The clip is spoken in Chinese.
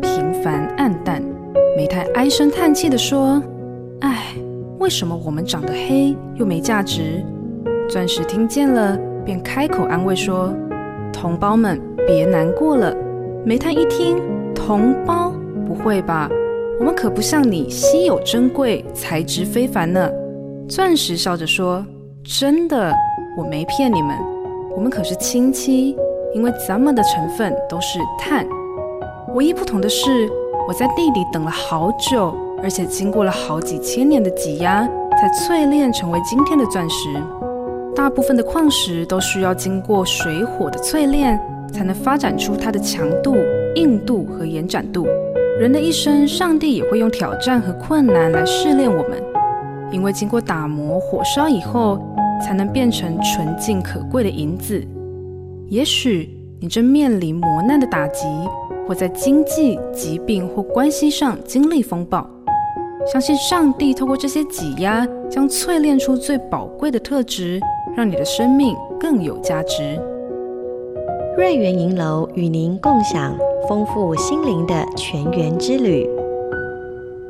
平凡暗淡。煤炭唉声叹气地说：“唉。”为什么我们长得黑又没价值？钻石听见了，便开口安慰说：“同胞们，别难过了。”煤炭一听，同胞？不会吧？我们可不像你稀有珍贵，材质非凡呢。钻石笑着说：“真的，我没骗你们，我们可是亲戚，因为咱们的成分都是碳。唯一不同的是，我在地里等了好久。”而且经过了好几千年的挤压，才淬炼成为今天的钻石。大部分的矿石都需要经过水火的淬炼，才能发展出它的强度、硬度和延展度。人的一生，上帝也会用挑战和困难来试炼我们，因为经过打磨、火烧以后，才能变成纯净可贵的银子。也许你正面临磨难的打击，或在经济、疾病或关系上经历风暴。相信上帝透过这些挤压，将淬炼出最宝贵的特质，让你的生命更有价值。瑞源银楼与您共享丰富心灵的全员之旅。